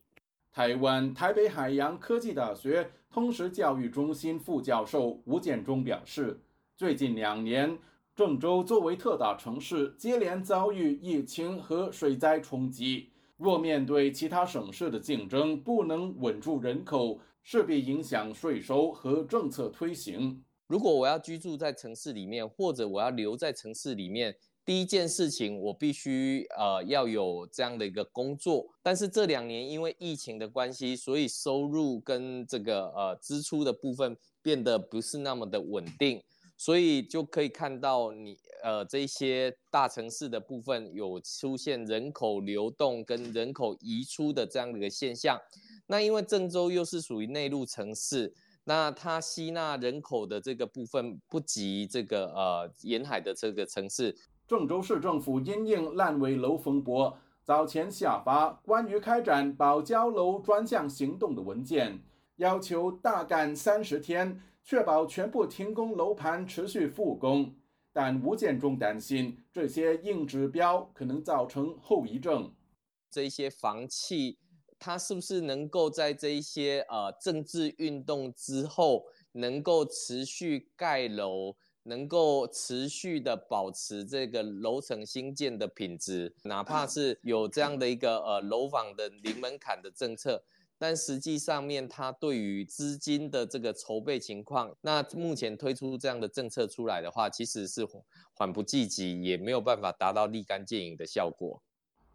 台湾台北海洋科技大学通识教育中心副教授吴建中表示，最近两年郑州作为特大城市，接连遭遇疫情和水灾冲击，若面对其他省市的竞争，不能稳住人口。势必影响税收和政策推行。如果我要居住在城市里面，或者我要留在城市里面，第一件事情我必须呃要有这样的一个工作。但是这两年因为疫情的关系，所以收入跟这个呃支出的部分变得不是那么的稳定，所以就可以看到你呃这些大城市的部分有出现人口流动跟人口移出的这样的一个现象。那因为郑州又是属于内陆城市，那它吸纳人口的这个部分不及这个呃沿海的这个城市。郑州市政府因应烂尾楼风波，早前下发关于开展保交楼专项行动的文件，要求大干三十天，确保全部停工楼盘持续复工。但吴建中担心这些硬指标可能造成后遗症，这些房企。它是不是能够在这一些呃政治运动之后，能够持续盖楼，能够持续的保持这个楼层新建的品质？哪怕是有这样的一个呃楼房的零门槛的政策，但实际上面它对于资金的这个筹备情况，那目前推出这样的政策出来的话，其实是缓不济急，也没有办法达到立竿见影的效果。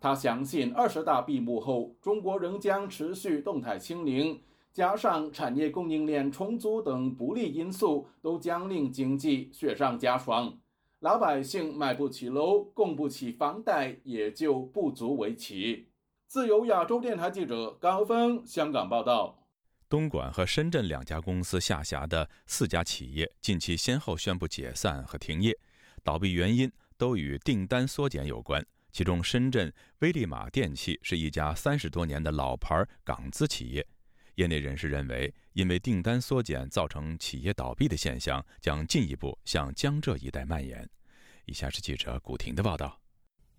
他相信，二十大闭幕后，中国仍将持续动态清零，加上产业供应链重组等不利因素，都将令经济雪上加霜。老百姓买不起楼，供不起房贷，也就不足为奇。自由亚洲电台记者高峰香港报道。东莞和深圳两家公司下辖的四家企业近期先后宣布解散和停业，倒闭原因都与订单缩减有关。其中，深圳威利玛电器是一家三十多年的老牌港资企业。业内人士认为，因为订单缩减造成企业倒闭的现象将进一步向江浙一带蔓延。以下是记者古婷的报道。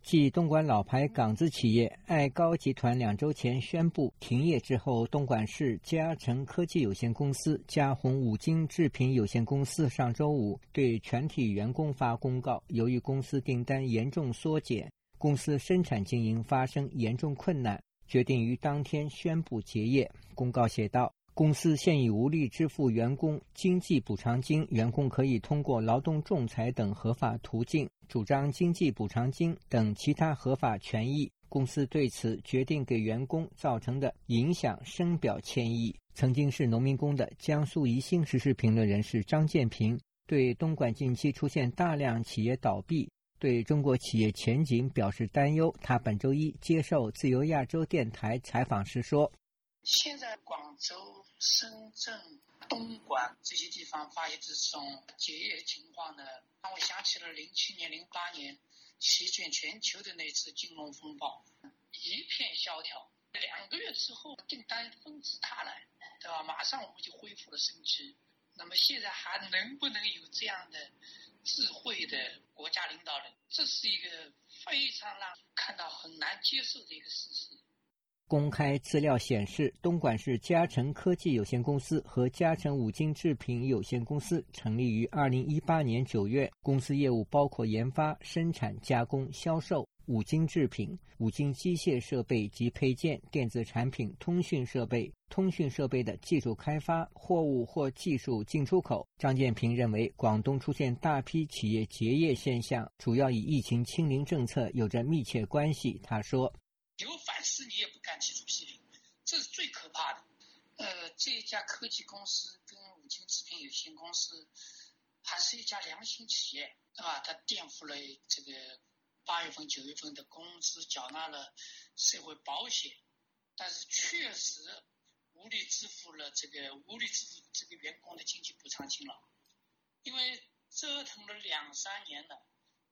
继东莞老牌港资企业爱高集团两周前宣布停业之后，东莞市嘉诚科技有限公司、嘉宏五金制品有限公司上周五对全体员工发公告，由于公司订单严重缩减。公司生产经营发生严重困难，决定于当天宣布结业。公告写道：“公司现已无力支付员工经济补偿金，员工可以通过劳动仲裁等合法途径主张经济补偿金等其他合法权益。公司对此决定给员工造成的影响深表歉意。”曾经是农民工的江苏宜兴时事评论人士张建平对东莞近期出现大量企业倒闭。对中国企业前景表示担忧。他本周一接受自由亚洲电台采访时说：“现在广州、深圳、东莞这些地方发现这种结业情况呢，让我想起了零七年、零八年席卷全球的那次金融风暴，一片萧条。两个月之后，订单纷至沓来，对吧？马上我们就恢复了生机。那么现在还能不能有这样的智慧的国家领导人？这是一个非常让看到很难接受的一个事实。公开资料显示，东莞市嘉诚科技有限公司和嘉诚五金制品有限公司成立于二零一八年九月。公司业务包括研发、生产、加工、销售五金制品、五金机械设备及配件、电子产品、通讯设备、通讯设备的技术开发、货物或技术进出口。张建平认为，广东出现大批企业结业现象，主要与疫情清零政策有着密切关系。他说。有反思你也不敢提出批评，这是最可怕的。呃，这一家科技公司跟五金制品有限公司还是一家良心企业，对吧？它垫付了这个八月份、九月份的工资，缴纳了社会保险，但是确实无力支付了这个无力支付这个员工的经济补偿金了，因为折腾了两三年了，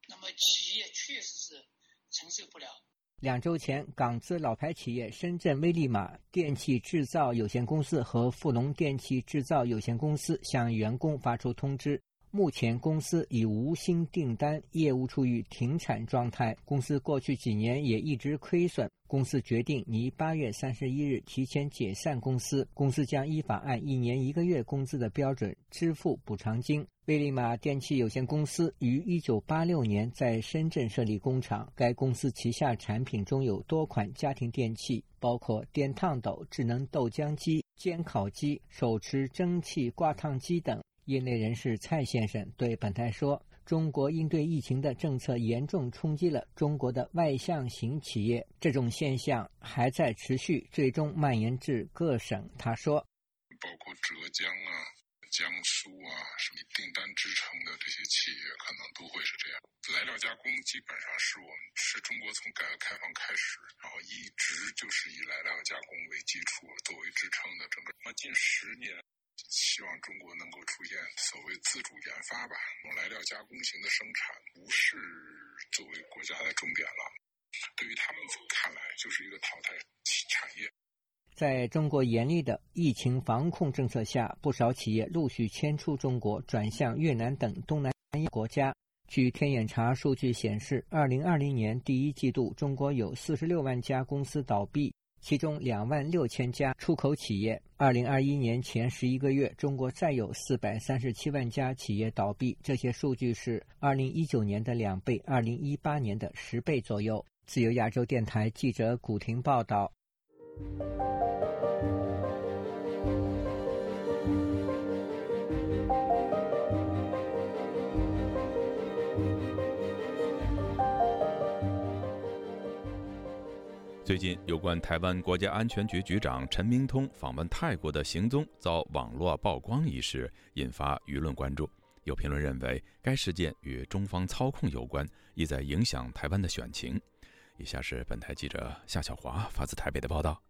那么企业确实是承受不了。两周前，港资老牌企业深圳威利马电器制造有限公司和富隆电器制造有限公司向员工发出通知，目前公司已无新订单，业务处于停产状态。公司过去几年也一直亏损。公司决定于八月三十一日提前解散公司，公司将依法按一年一个月工资的标准支付补偿金。威利玛电器有限公司于一九八六年在深圳设立工厂，该公司旗下产品中有多款家庭电器，包括电烫斗、智能豆浆机、煎烤机、手持蒸汽挂烫机等。业内人士蔡先生对本台说。中国应对疫情的政策严重冲击了中国的外向型企业，这种现象还在持续，最终蔓延至各省。他说：“包括浙江啊、江苏啊，什么订单支撑的这些企业，可能都会是这样。来料加工基本上是我们是中国从改革开放开始，然后一直就是以来料加工为基础作为支撑的整个那近十年。”希望中国能够出现所谓自主研发吧，来料加工型的生产不是作为国家的重点了，对于他们看来就是一个淘汰产业。在中国严厉的疫情防控政策下，不少企业陆续迁出中国，转向越南等东南亚国家。据天眼查数据显示，二零二零年第一季度，中国有四十六万家公司倒闭。其中两万六千家出口企业，二零二一年前十一个月，中国再有四百三十七万家企业倒闭。这些数据是二零一九年的两倍，二零一八年的十倍左右。自由亚洲电台记者古婷报道。最近，有关台湾国家安全局局长陈明通访问泰国的行踪遭网络曝光一事，引发舆论关注。有评论认为，该事件与中方操控有关，意在影响台湾的选情。以下是本台记者夏小华发自台北的报道。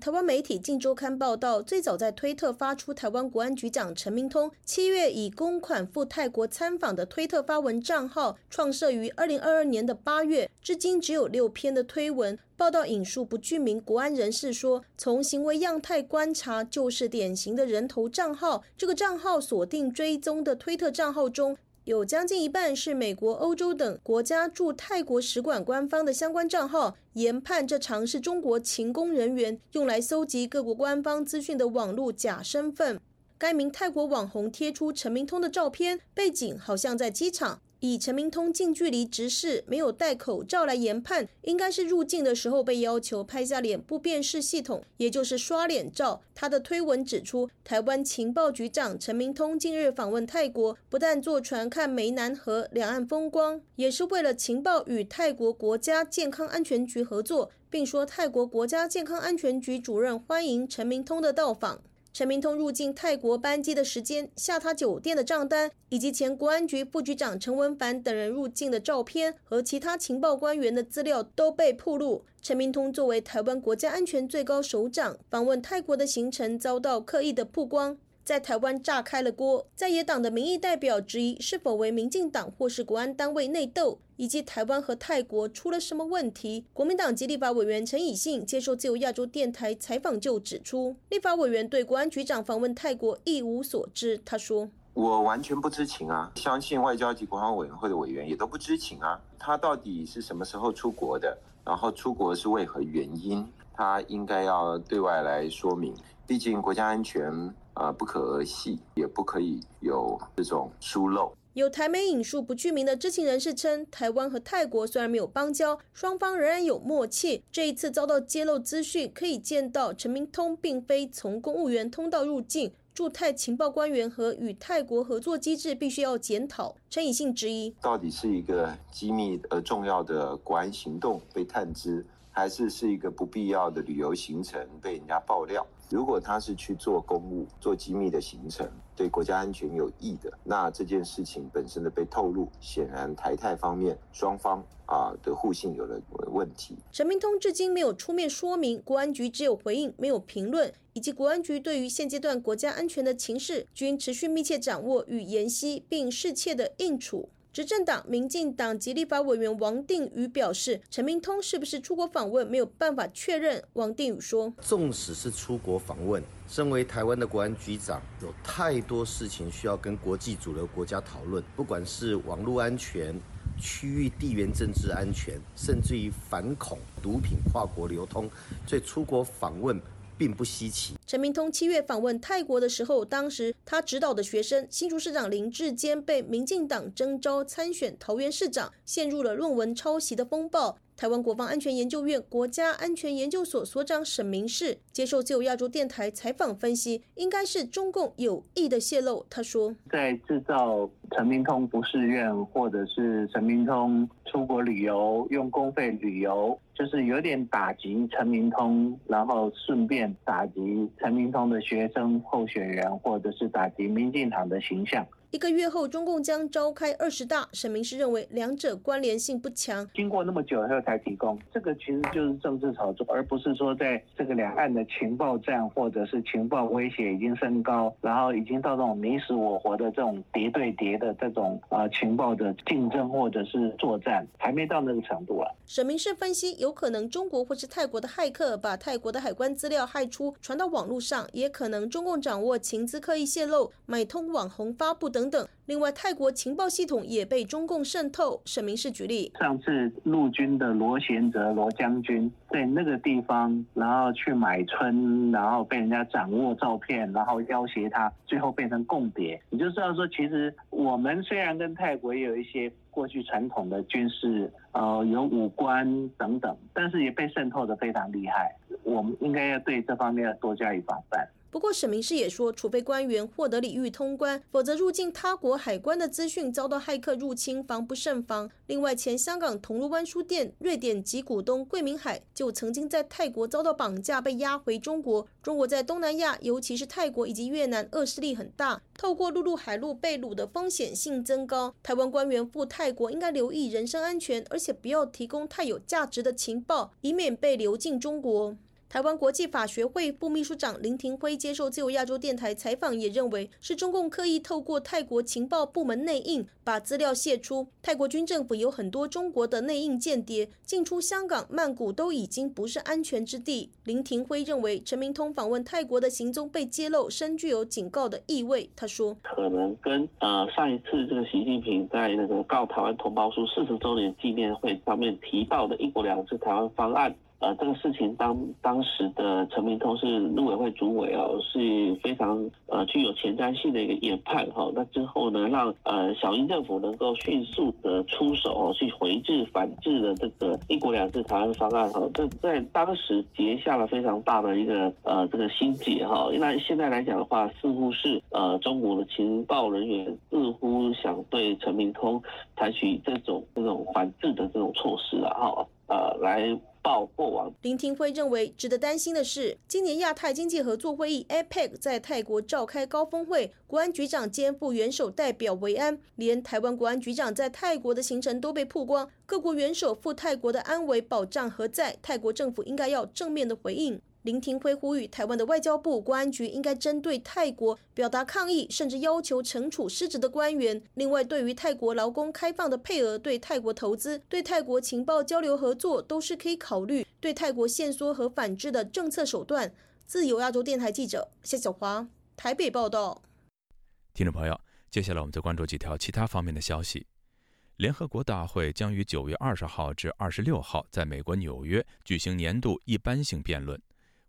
台湾媒体《镜周刊》报道，最早在推特发出台湾国安局长陈明通七月以公款赴泰国参访的推特发文账号，创设于二零二二年的八月，至今只有六篇的推文。报道引述不具名国安人士说，从行为样态观察，就是典型的人头账号。这个账号锁定追踪的推特账号中。有将近一半是美国、欧洲等国家驻泰国使馆官方的相关账号，研判这常是中国勤工人员用来搜集各国官方资讯的网络假身份。该名泰国网红贴出陈明通的照片，背景好像在机场。以陈明通近距离直视、没有戴口罩来研判，应该是入境的时候被要求拍下脸部辨识系统，也就是刷脸照。他的推文指出，台湾情报局长陈明通近日访问泰国，不但坐船看湄南河两岸风光，也是为了情报与泰国国家健康安全局合作，并说泰国国家健康安全局主任欢迎陈明通的到访。陈明通入境泰国班机的时间、下榻酒店的账单，以及前国安局副局长陈文凡等人入境的照片和其他情报官员的资料都被曝露。陈明通作为台湾国家安全最高首长，访问泰国的行程遭到刻意的曝光。在台湾炸开了锅。在野党的民意代表质疑是否为民进党或是国安单位内斗，以及台湾和泰国出了什么问题。国民党籍立法委员陈以信接受自由亚洲电台采访就指出，立法委员对国安局长访问泰国一无所知。他说。我完全不知情啊，相信外交及国防委员会的委员也都不知情啊。他到底是什么时候出国的？然后出国是为何原因？他应该要对外来说明。毕竟国家安全啊不可儿戏，也不可以有这种疏漏。有台媒引述不具名的知情人士称，台湾和泰国虽然没有邦交，双方仍然有默契。这一次遭到揭露资讯，可以见到陈明通并非从公务员通道入境。驻泰情报官员和与泰国合作机制必须要检讨。陈以信质疑：到底是一个机密而重要的国安行动被探知，还是是一个不必要的旅游行程被人家爆料？如果他是去做公务、做机密的行程，对国家安全有益的，那这件事情本身的被透露，显然台泰方面双方啊的互信有了问题。陈明通至今没有出面说明，国安局只有回应，没有评论。以及国安局对于现阶段国家安全的情势，均持续密切掌握与研析，并适切的应处。执政党民进党及立法委员王定宇表示，陈明通是不是出国访问没有办法确认。王定宇说：“纵使是出国访问，身为台湾的国安局长，有太多事情需要跟国际主流国家讨论，不管是网络安全、区域地缘政治安全，甚至于反恐、毒品跨国流通，所以出国访问。”并不稀奇。陈明通七月访问泰国的时候，当时他指导的学生新竹市长林志坚被民进党征召参选桃园市长，陷入了论文抄袭的风暴。台湾国防安全研究院国家安全研究所所长沈明世接受自由亚洲电台采访分析，应该是中共有意的泄露。他说，在制造陈明通不誓愿，或者是陈明通出国旅游用公费旅游，就是有点打击陈明通，然后顺便打击陈明通的学生候选人，或者是打击民进党的形象。一个月后，中共将召开二十大。沈明是认为两者关联性不强。经过那么久以后才提供，这个其实就是政治炒作，而不是说在这个两岸的情报战或者是情报威胁已经升高，然后已经到这种你死我活的这种谍对谍的这种啊情报的竞争或者是作战，还没到那个程度啊。沈明是分析，有可能中国或是泰国的骇客把泰国的海关资料害出传到网络上，也可能中共掌握情资刻意泄露，买通网红发布等。等等。另外，泰国情报系统也被中共渗透。沈明是举例，上次陆军的罗贤哲罗将军在那个地方，然后去买春，然后被人家掌握照片，然后要挟他，最后变成共谍。你就知道说，其实我们虽然跟泰国也有一些过去传统的军事，呃，有武官等等，但是也被渗透的非常厉害。我们应该要对这方面要多加以防范。不过，沈明世也说，除非官员获得礼遇通关，否则入境他国海关的资讯遭到骇客入侵，防不胜防。另外，前香港铜锣湾书店瑞典籍股东桂明海就曾经在泰国遭到绑架，被押回中国。中国在东南亚，尤其是泰国以及越南，恶势力很大，透过陆路、海路被掳的风险性增高。台湾官员赴泰国应该留意人身安全，而且不要提供太有价值的情报，以免被流进中国。台湾国际法学会副秘书长林廷辉接受自由亚洲电台采访，也认为是中共刻意透过泰国情报部门内应，把资料泄出。泰国军政府有很多中国的内应间谍进出香港、曼谷都已经不是安全之地。林廷辉认为陈明通访问泰国的行踪被揭露，深具有警告的意味。他说，可能跟呃上一次这个习近平在那个告台湾同胞书四十周年纪念会上面提到的一国两制台湾方案。呃，这个事情当当时的陈明通是陆委会主委哦，是非常呃具有前瞻性的一个研判哈。那之后呢，让呃小英政府能够迅速的出手哦，去回制反制的这个一国两制台湾方案哈。这在当时结下了非常大的一个呃这个心结哈。那现在来讲的话，似乎是呃中国的情报人员似乎想对陈明通采取这种这种反制的这种措施了哈。呃，来。报过往。林廷辉认为，值得担心的是，今年亚太经济合作会议 （APEC） 在泰国召开高峰会，国安局长兼副元首代表维安，连台湾国安局长在泰国的行程都被曝光。各国元首赴泰国的安危保障何在？泰国政府应该要正面的回应。林廷辉呼吁台湾的外交部、公安局应该针对泰国表达抗议，甚至要求惩处失职的官员。另外，对于泰国劳工开放的配额、对泰国投资、对泰国情报交流合作，都是可以考虑对泰国限缩和反制的政策手段。自由亚洲电台记者谢小华台北报道。听众朋友，接下来我们再关注几条其他方面的消息。联合国大会将于九月二十号至二十六号在美国纽约举行年度一般性辩论。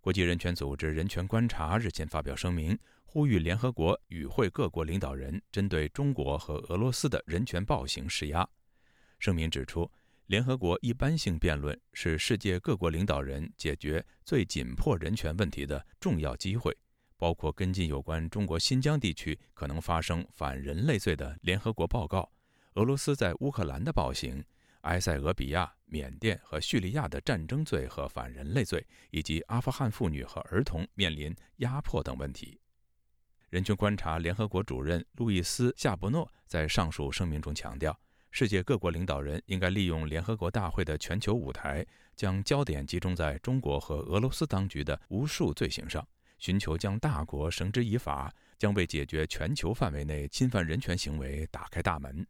国际人权组织人权观察日前发表声明，呼吁联合国与会各国领导人针对中国和俄罗斯的人权暴行施压。声明指出，联合国一般性辩论是世界各国领导人解决最紧迫人权问题的重要机会，包括跟进有关中国新疆地区可能发生反人类罪的联合国报告、俄罗斯在乌克兰的暴行。埃塞俄比亚、缅甸和叙利亚的战争罪和反人类罪，以及阿富汗妇女和儿童面临压迫等问题。人权观察联合国主任路易斯·夏伯诺在上述声明中强调，世界各国领导人应该利用联合国大会的全球舞台，将焦点集中在中国和俄罗斯当局的无数罪行上，寻求将大国绳之以法，将为解决全球范围内侵犯人权行为打开大门。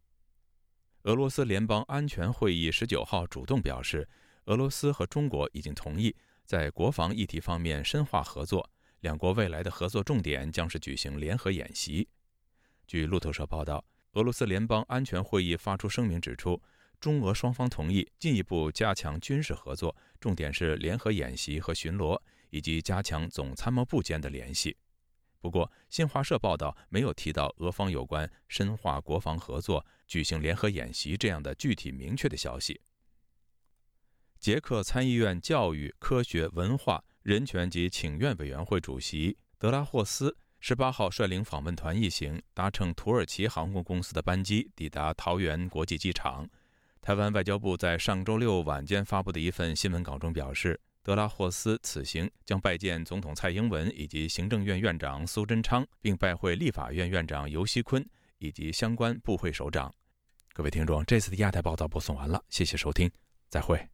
俄罗斯联邦安全会议十九号主动表示，俄罗斯和中国已经同意在国防议题方面深化合作。两国未来的合作重点将是举行联合演习。据路透社报道，俄罗斯联邦安全会议发出声明指出，中俄双方同意进一步加强军事合作，重点是联合演习和巡逻，以及加强总参谋部间的联系。不过，新华社报道没有提到俄方有关深化国防合作、举行联合演习这样的具体明确的消息。捷克参议院教育、科学、文化、人权及请愿委员会主席德拉霍斯十八号率领访问团一行搭乘土耳其航空公司的班机抵达桃园国际机场。台湾外交部在上周六晚间发布的一份新闻稿中表示。德拉霍斯此行将拜见总统蔡英文以及行政院院长苏贞昌，并拜会立法院院长尤锡坤以及相关部会首长。各位听众，这次的亚太报道播送完了，谢谢收听，再会。